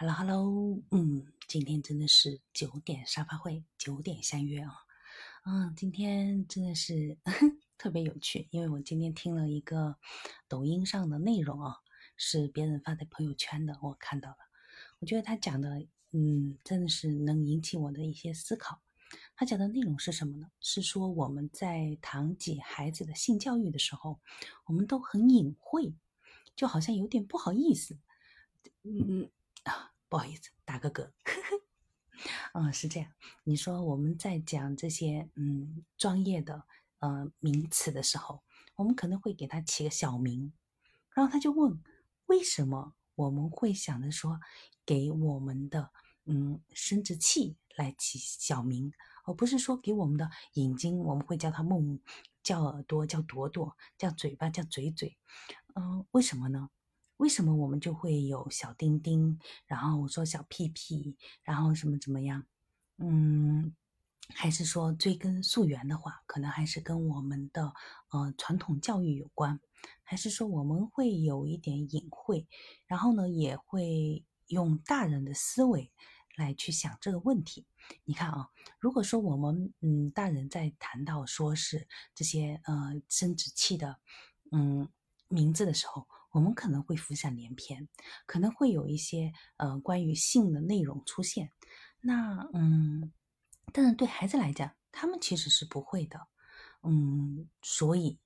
Hello Hello，嗯，今天真的是九点沙发会，九点相约啊。嗯，今天真的是 特别有趣，因为我今天听了一个抖音上的内容啊，是别人发在朋友圈的，我看到了。我觉得他讲的，嗯，真的是能引起我的一些思考。他讲的内容是什么呢？是说我们在谈及孩子的性教育的时候，我们都很隐晦，就好像有点不好意思。嗯。不好意思，打个嗝。呵 呵嗯，是这样。你说我们在讲这些嗯专业的呃名词的时候，我们可能会给他起个小名，然后他就问为什么我们会想着说给我们的嗯生殖器来起小名，而不是说给我们的眼睛，我们会叫它梦，叫耳朵叫朵朵，叫嘴巴叫嘴嘴。嗯，为什么呢？为什么我们就会有小丁丁，然后我说小屁屁，然后什么怎么样？嗯，还是说追根溯源的话，可能还是跟我们的呃传统教育有关，还是说我们会有一点隐晦，然后呢也会用大人的思维来去想这个问题。你看啊，如果说我们嗯大人在谈到说是这些呃生殖器的嗯名字的时候。我们可能会浮想联翩，可能会有一些呃关于性的内容出现。那嗯，但是对孩子来讲，他们其实是不会的。嗯，所以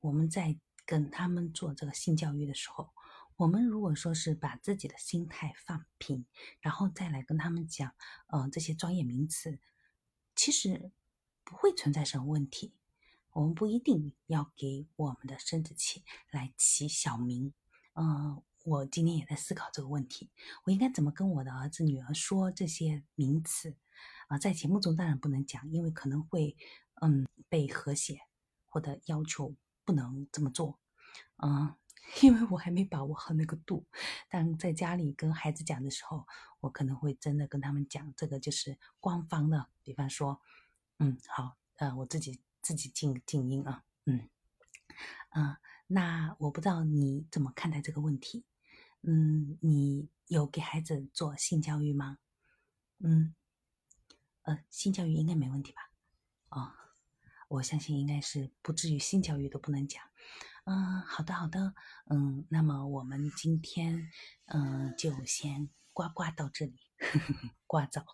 我们在跟他们做这个性教育的时候，我们如果说是把自己的心态放平，然后再来跟他们讲，呃，这些专业名词，其实不会存在什么问题。我们不一定要给我们的生殖器来起小名，嗯，我今天也在思考这个问题，我应该怎么跟我的儿子女儿说这些名词？啊，在节目中当然不能讲，因为可能会，嗯，被和谐或者要求不能这么做，嗯，因为我还没把握好那个度。但在家里跟孩子讲的时候，我可能会真的跟他们讲，这个就是官方的，比方说，嗯，好，呃，我自己。自己静静音啊，嗯，嗯，那我不知道你怎么看待这个问题，嗯，你有给孩子做性教育吗？嗯，呃，性教育应该没问题吧？哦，我相信应该是不至于性教育都不能讲。嗯，好的，好的，嗯，那么我们今天嗯就先呱呱到这里，呱早。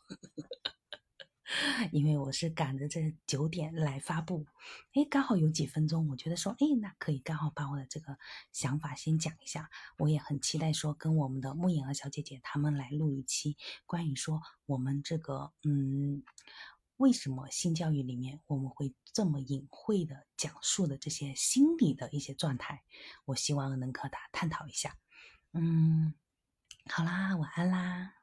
因为我是赶着这九点来发布，哎，刚好有几分钟，我觉得说，哎，那可以刚好把我的这个想法先讲一下。我也很期待说跟我们的木影儿小姐姐他们来录一期关于说我们这个，嗯，为什么性教育里面我们会这么隐晦的讲述的这些心理的一些状态，我希望能和他探讨一下。嗯，好啦，晚安啦。